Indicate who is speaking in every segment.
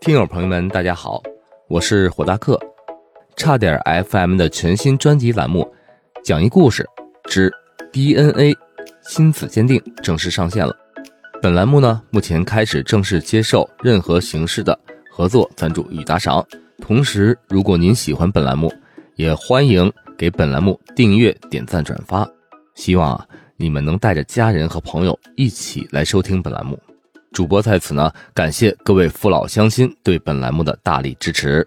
Speaker 1: 听友朋友们，大家好，我是火大客，差点 FM 的全新专辑栏目《讲一故事之 DNA 亲子鉴定》正式上线了。本栏目呢，目前开始正式接受任何形式的合作赞助与打赏。同时，如果您喜欢本栏目，也欢迎给本栏目订阅、点赞、转发。希望啊，你们能带着家人和朋友一起来收听本栏目。主播在此呢，感谢各位父老乡亲对本栏目的大力支持。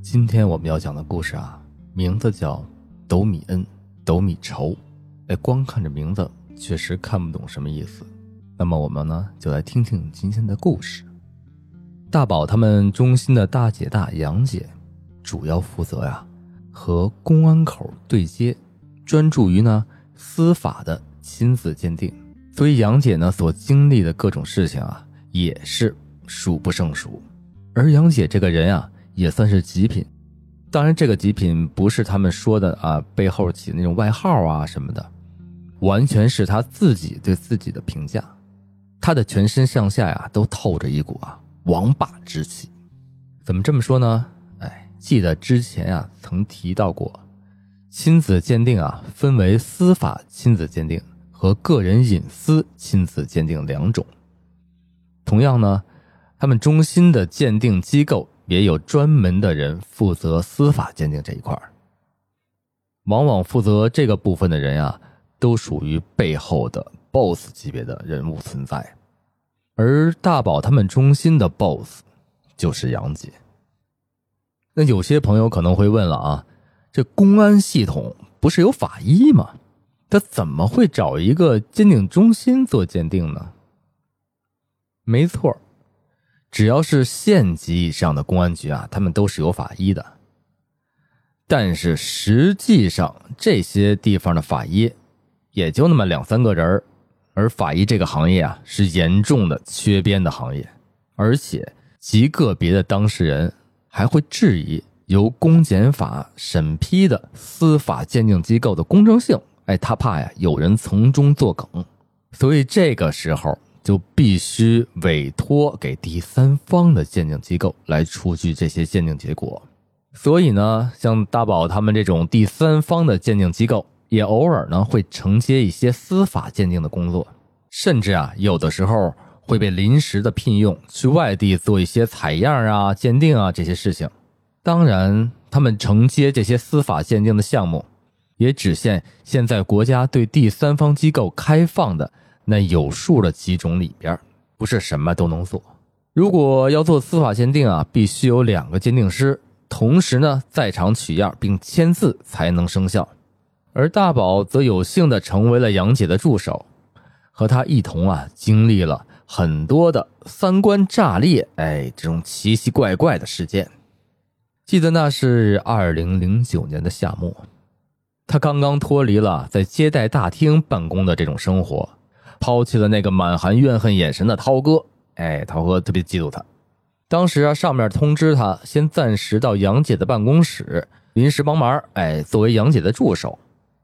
Speaker 1: 今天我们要讲的故事啊，名字叫《斗米恩》，斗米仇。哎，光看着名字，确实看不懂什么意思。那么我们呢，就来听听今天的故事。大宝他们中心的大姐大杨姐，主要负责呀和公安口对接，专注于呢司法的亲子鉴定。所以杨姐呢所经历的各种事情啊，也是数不胜数。而杨姐这个人啊，也算是极品。当然，这个极品不是他们说的啊背后起那种外号啊什么的，完全是他自己对自己的评价。他的全身上下呀，都透着一股啊。王霸之气，怎么这么说呢？哎，记得之前啊曾提到过，亲子鉴定啊分为司法亲子鉴定和个人隐私亲子鉴定两种。同样呢，他们中心的鉴定机构也有专门的人负责司法鉴定这一块往往负责这个部分的人啊，都属于背后的 BOSS 级别的人物存在。而大宝他们中心的 BOSS 就是杨姐。那有些朋友可能会问了啊，这公安系统不是有法医吗？他怎么会找一个鉴定中心做鉴定呢？没错，只要是县级以上的公安局啊，他们都是有法医的。但是实际上，这些地方的法医也就那么两三个人。而法医这个行业啊，是严重的缺编的行业，而且极个别的当事人还会质疑由公检法审批的司法鉴定机构的公正性。哎，他怕呀有人从中作梗，所以这个时候就必须委托给第三方的鉴定机构来出具这些鉴定结果。所以呢，像大宝他们这种第三方的鉴定机构。也偶尔呢会承接一些司法鉴定的工作，甚至啊有的时候会被临时的聘用去外地做一些采样啊、鉴定啊这些事情。当然，他们承接这些司法鉴定的项目，也只限现在国家对第三方机构开放的那有数的几种里边，不是什么都能做。如果要做司法鉴定啊，必须有两个鉴定师同时呢在场取样并签字才能生效。而大宝则有幸的成为了杨姐的助手，和她一同啊经历了很多的三观炸裂，哎，这种奇奇怪怪的事件。记得那是二零零九年的夏末，他刚刚脱离了在接待大厅办公的这种生活，抛弃了那个满含怨恨眼神的涛哥。哎，涛哥特别嫉妒他。当时啊，上面通知他先暂时到杨姐的办公室临时帮忙，哎，作为杨姐的助手。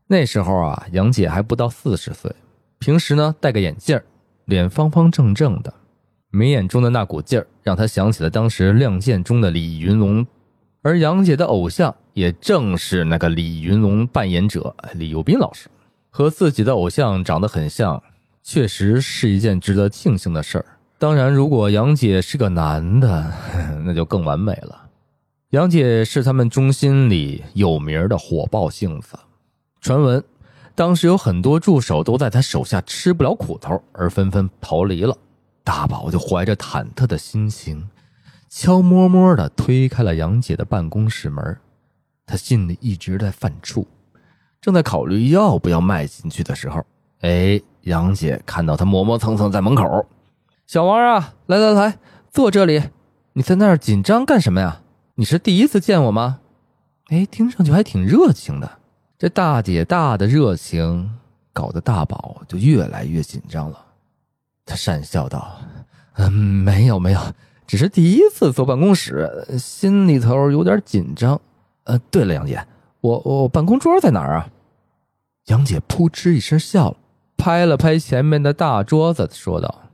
Speaker 1: 那时候啊，杨姐还不到四十岁，平时呢戴个眼镜脸方方正正的，眉眼中的那股劲儿让她想起了当时《亮剑》中的李云龙，而杨姐的偶像也正是那个李云龙扮演者李幼斌老师，和自己的偶像长得很像，确实是一件值得庆幸的事儿。当然，如果杨姐是个男的，那就更完美了。杨姐是他们中心里有名的火爆性子。传闻，当时有很多助手都在他手下吃不了苦头，而纷纷逃离了。大宝就怀着忐忑的心情，悄摸摸的推开了杨姐的办公室门。他心里一直在犯怵，正在考虑要不要迈进去的时候，哎，杨姐看到他磨磨蹭蹭在门口。小王啊，来来来，坐这里。你在那儿紧张干什么呀？你是第一次见我吗？哎，听上去还挺热情的。这大姐大的热情，搞得大宝就越来越紧张了。他讪笑道：“嗯，没有没有，只是第一次坐办公室，心里头有点紧张。呃，对了，杨姐，我我办公桌在哪儿啊？杨姐扑哧一声笑了，拍了拍前面的大桌子，说道：“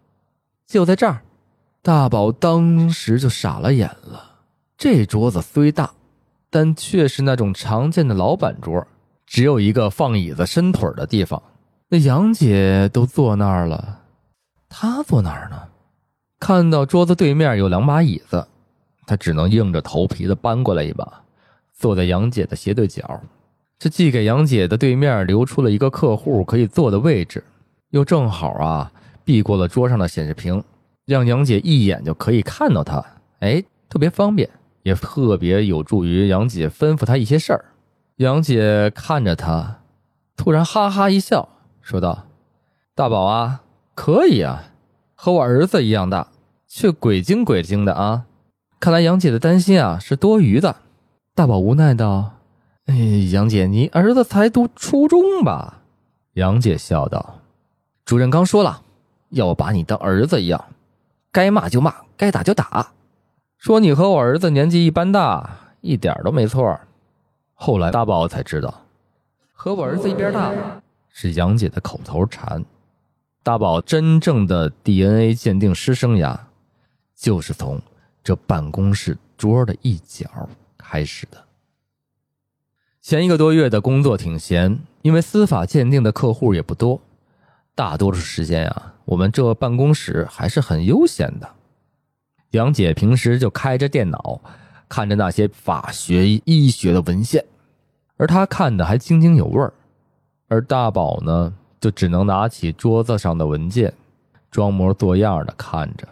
Speaker 1: 就在这儿。”大宝当时就傻了眼了。这桌子虽大，但却是那种常见的老板桌，只有一个放椅子、伸腿的地方。那杨姐都坐那儿了，她坐哪儿呢？看到桌子对面有两把椅子，她只能硬着头皮的搬过来一把，坐在杨姐的斜对角。这既给杨姐的对面留出了一个客户可以坐的位置，又正好啊避过了桌上的显示屏，让杨姐一眼就可以看到他。哎，特别方便，也特别有助于杨姐吩咐她一些事儿。杨姐看着他，突然哈哈一笑。说道：“大宝啊，可以啊，和我儿子一样大，却鬼精鬼精的啊！看来杨姐的担心啊是多余的。”大宝无奈道：“哎，杨姐，你儿子才读初中吧？”杨姐笑道：“主任刚说了，要我把你当儿子一样，该骂就骂，该打就打。说你和我儿子年纪一般大，一点都没错。后来大宝才知道，和我儿子一边大。”是杨姐的口头禅。大宝真正的 DNA 鉴定师生涯，就是从这办公室桌的一角开始的。前一个多月的工作挺闲，因为司法鉴定的客户也不多，大多数时间啊，我们这办公室还是很悠闲的。杨姐平时就开着电脑，看着那些法学、医学的文献，而他看的还津津有味儿。而大宝呢，就只能拿起桌子上的文件，装模作样的看着，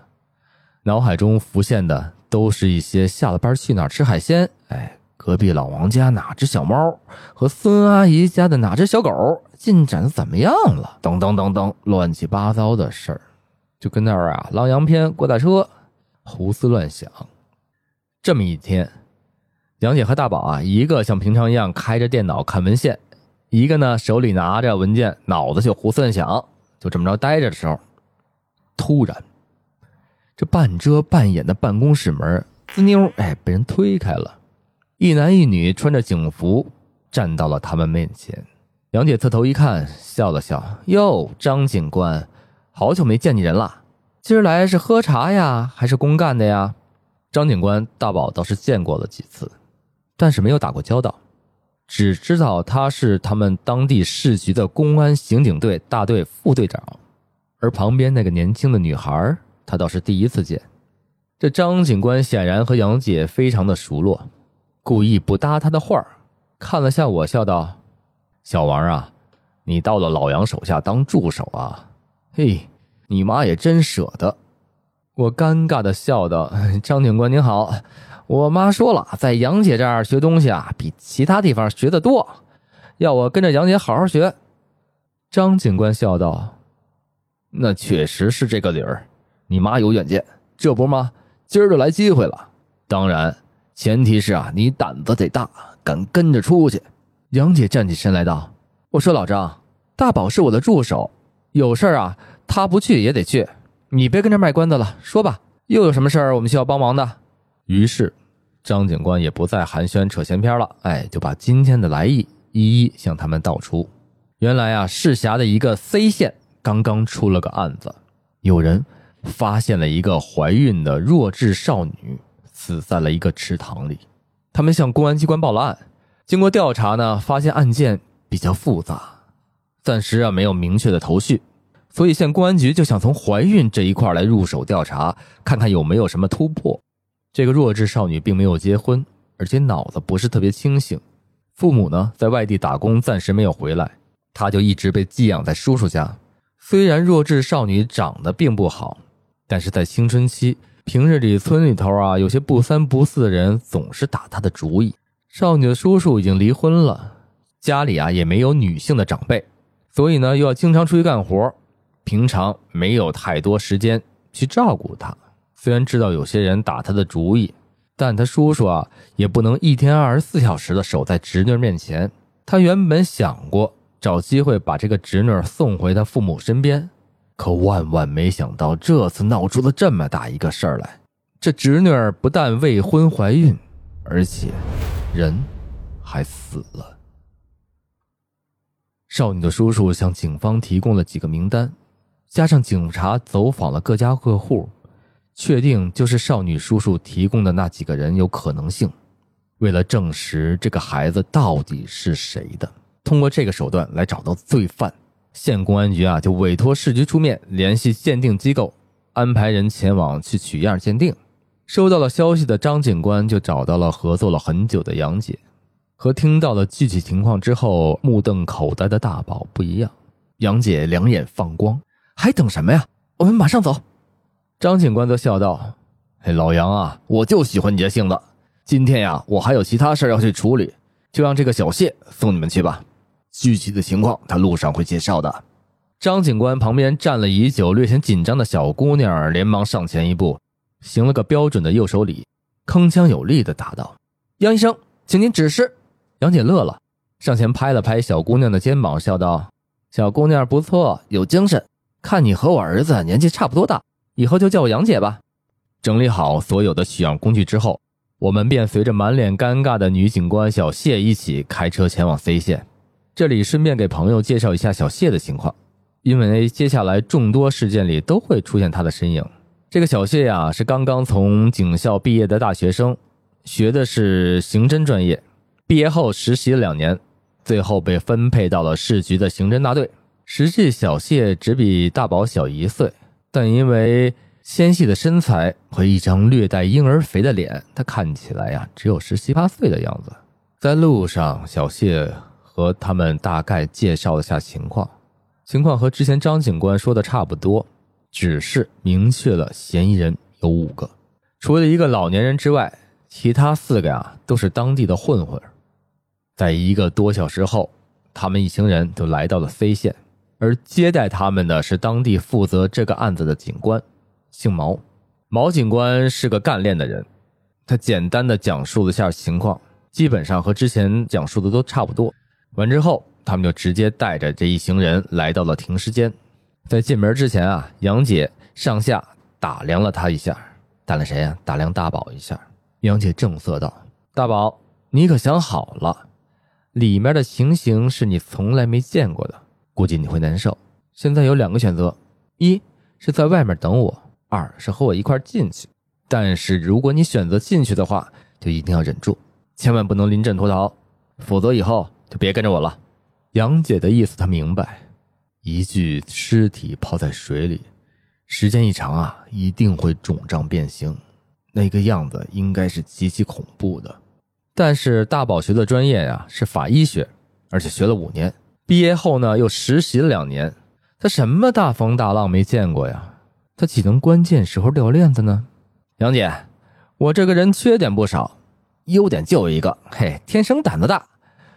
Speaker 1: 脑海中浮现的都是一些下了班去哪儿吃海鲜，哎，隔壁老王家哪只小猫和孙阿姨家的哪只小狗进展的怎么样了，等等等等，乱七八糟的事儿，就跟那儿啊，狼洋片过大车，胡思乱想。这么一天，杨姐和大宝啊，一个像平常一样开着电脑看文献。一个呢，手里拿着文件，脑子就胡思乱想，就这么着待着的时候，突然，这半遮半掩的办公室门滋妞，哎，被人推开了，一男一女穿着警服站到了他们面前。杨姐侧头一看，笑了笑：“哟，张警官，好久没见你人了，今儿来是喝茶呀，还是公干的呀？”张警官，大宝倒是见过了几次，但是没有打过交道。只知道他是他们当地市局的公安刑警队大队副队长，而旁边那个年轻的女孩，他倒是第一次见。这张警官显然和杨姐非常的熟络，故意不搭他的话儿看了下我，笑道：“小王啊，你到了老杨手下当助手啊？嘿，你妈也真舍得。”我尴尬的笑道：“张警官您好。”我妈说了，在杨姐这儿学东西啊，比其他地方学的多，要我跟着杨姐好好学。张警官笑道：“那确实是这个理儿，你妈有远见，这不吗？今儿就来机会了。当然，前提是啊，你胆子得大，敢跟着出去。”杨姐站起身来道：“我说老张，大宝是我的助手，有事儿啊，他不去也得去，你别跟这卖关子了，说吧，又有什么事儿我们需要帮忙的？”于是，张警官也不再寒暄扯闲篇了，哎，就把今天的来意一一向他们道出。原来啊，市辖的一个 C 县刚刚出了个案子，有人发现了一个怀孕的弱智少女死在了一个池塘里。他们向公安机关报了案，经过调查呢，发现案件比较复杂，暂时啊没有明确的头绪，所以县公安局就想从怀孕这一块来入手调查，看看有没有什么突破。这个弱智少女并没有结婚，而且脑子不是特别清醒，父母呢在外地打工，暂时没有回来，她就一直被寄养在叔叔家。虽然弱智少女长得并不好，但是在青春期，平日里村里头啊有些不三不四的人总是打她的主意。少女的叔叔已经离婚了，家里啊也没有女性的长辈，所以呢又要经常出去干活，平常没有太多时间去照顾她。虽然知道有些人打他的主意，但他叔叔啊也不能一天二十四小时的守在侄女面前。他原本想过找机会把这个侄女送回他父母身边，可万万没想到这次闹出了这么大一个事儿来。这侄女儿不但未婚怀孕，而且人还死了。少女的叔叔向警方提供了几个名单，加上警察走访了各家各户，确定就是少女叔叔提供的那几个人有可能性。为了证实这个孩子到底是谁的，通过这个手段来找到罪犯，县公安局啊就委托市局出面联系鉴定机构，安排人前往去取样鉴定。收到了消息的张警官就找到了合作了很久的杨姐，和听到了具体情况之后目瞪口呆的大宝不一样。杨姐两眼放光，还等什么呀？我们马上走。张警官则笑道：“嘿，老杨啊，我就喜欢你这性子。”今天呀，我还有其他事要去处理，就让这个小谢送你们去吧。具体的情况他路上会介绍的。张警官旁边站了已久、略显紧张的小姑娘，连忙上前一步，行了个标准的右手礼，铿锵有力的答道：“杨医生，请您指示。”杨姐乐了，上前拍了拍小姑娘的肩膀，笑道：“小姑娘不错，有精神。看你和我儿子年纪差不多大，以后就叫我杨姐吧。”整理好所有的取样工具之后。我们便随着满脸尴尬的女警官小谢一起开车前往 C 县。这里顺便给朋友介绍一下小谢的情况，因为接下来众多事件里都会出现他的身影。这个小谢呀，是刚刚从警校毕业的大学生，学的是刑侦专业。毕业后实习了两年，最后被分配到了市局的刑侦大队。实际小谢只比大宝小一岁，但因为。纤细的身材和一张略带婴儿肥的脸，他看起来呀只有十七八岁的样子。在路上，小谢和他们大概介绍了下情况，情况和之前张警官说的差不多，只是明确了嫌疑人有五个，除了一个老年人之外，其他四个呀都是当地的混混。在一个多小时后，他们一行人就来到了 C 县，而接待他们的是当地负责这个案子的警官。姓毛，毛警官是个干练的人。他简单的讲述了一下情况，基本上和之前讲述的都差不多。完之后，他们就直接带着这一行人来到了停尸间。在进门之前啊，杨姐上下打量了他一下，打量谁呀？打量大宝一下。杨姐正色道：“大宝，你可想好了，里面的情形是你从来没见过的，估计你会难受。现在有两个选择，一是在外面等我。”二是和我一块进去，但是如果你选择进去的话，就一定要忍住，千万不能临阵脱逃，否则以后就别跟着我了。杨姐的意思他明白，一具尸体泡在水里，时间一长啊，一定会肿胀变形，那个样子应该是极其恐怖的。但是大宝学的专业呀是法医学，而且学了五年，毕业后呢又实习了两年，他什么大风大浪没见过呀？他岂能关键时候掉链子呢？杨姐，我这个人缺点不少，优点就一个，嘿，天生胆子大。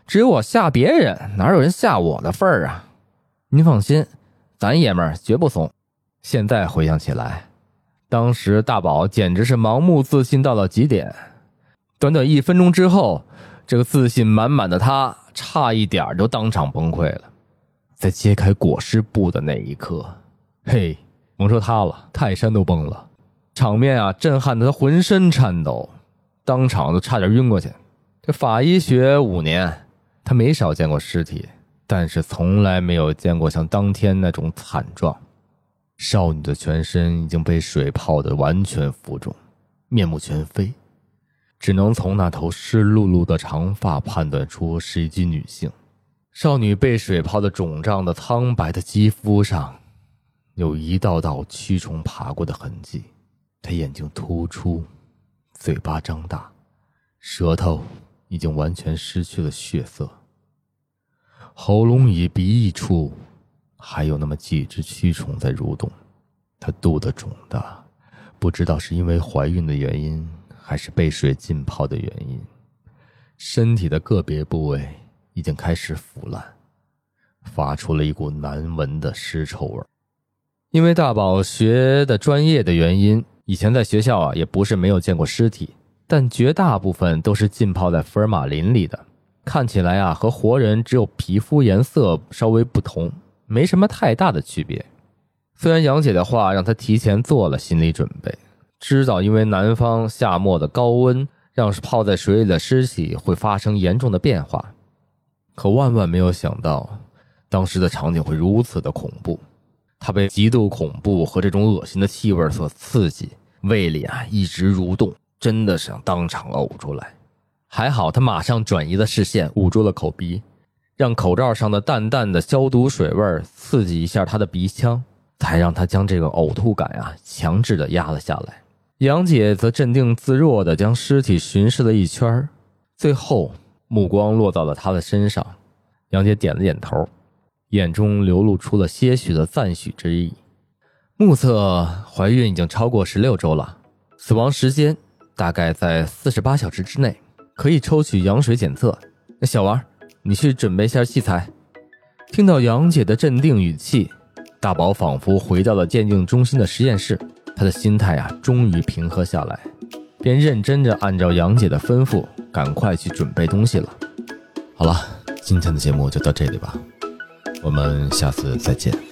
Speaker 1: 只有我吓别人，哪有人吓我的份儿啊？您放心，咱爷们儿绝不怂。现在回想起来，当时大宝简直是盲目自信到了极点。短短一分钟之后，这个自信满满的他，差一点就当场崩溃了。在揭开裹尸布的那一刻，嘿。甭说他了，泰山都崩了，场面啊，震撼的他浑身颤抖，当场都差点晕过去。这法医学五年，他没少见过尸体，但是从来没有见过像当天那种惨状。少女的全身已经被水泡得完全浮肿，面目全非，只能从那头湿漉漉的长发判断出是一具女性。少女被水泡的肿胀的苍白的肌肤上。有一道道蛆虫爬过的痕迹，她眼睛突出，嘴巴张大，舌头已经完全失去了血色，喉咙与鼻翼处还有那么几只蛆虫在蠕动。她肚子肿大，不知道是因为怀孕的原因，还是被水浸泡的原因，身体的个别部位已经开始腐烂，发出了一股难闻的尸臭味。因为大宝学的专业的原因，以前在学校啊也不是没有见过尸体，但绝大部分都是浸泡在福尔马林里的，看起来啊和活人只有皮肤颜色稍微不同，没什么太大的区别。虽然杨姐的话让他提前做了心理准备，知道因为南方夏末的高温，让泡在水里的尸体会发生严重的变化。可万万没有想到，当时的场景会如此的恐怖。他被极度恐怖和这种恶心的气味所刺激，胃里啊一直蠕动，真的想当场呕出来。还好他马上转移了视线，捂住了口鼻，让口罩上的淡淡的消毒水味刺激一下他的鼻腔，才让他将这个呕吐感啊强制的压了下来。杨姐则镇定自若的将尸体巡视了一圈，最后目光落到了他的身上。杨姐点了点头。眼中流露出了些许的赞许之意。目测怀孕已经超过十六周了，死亡时间大概在四十八小时之内，可以抽取羊水检测。那小王，你去准备一下器材。听到杨姐的镇定语气，大宝仿佛回到了鉴定中心的实验室，他的心态啊终于平和下来，便认真着按照杨姐的吩咐，赶快去准备东西了。好了，今天的节目就到这里吧。我们下次再见。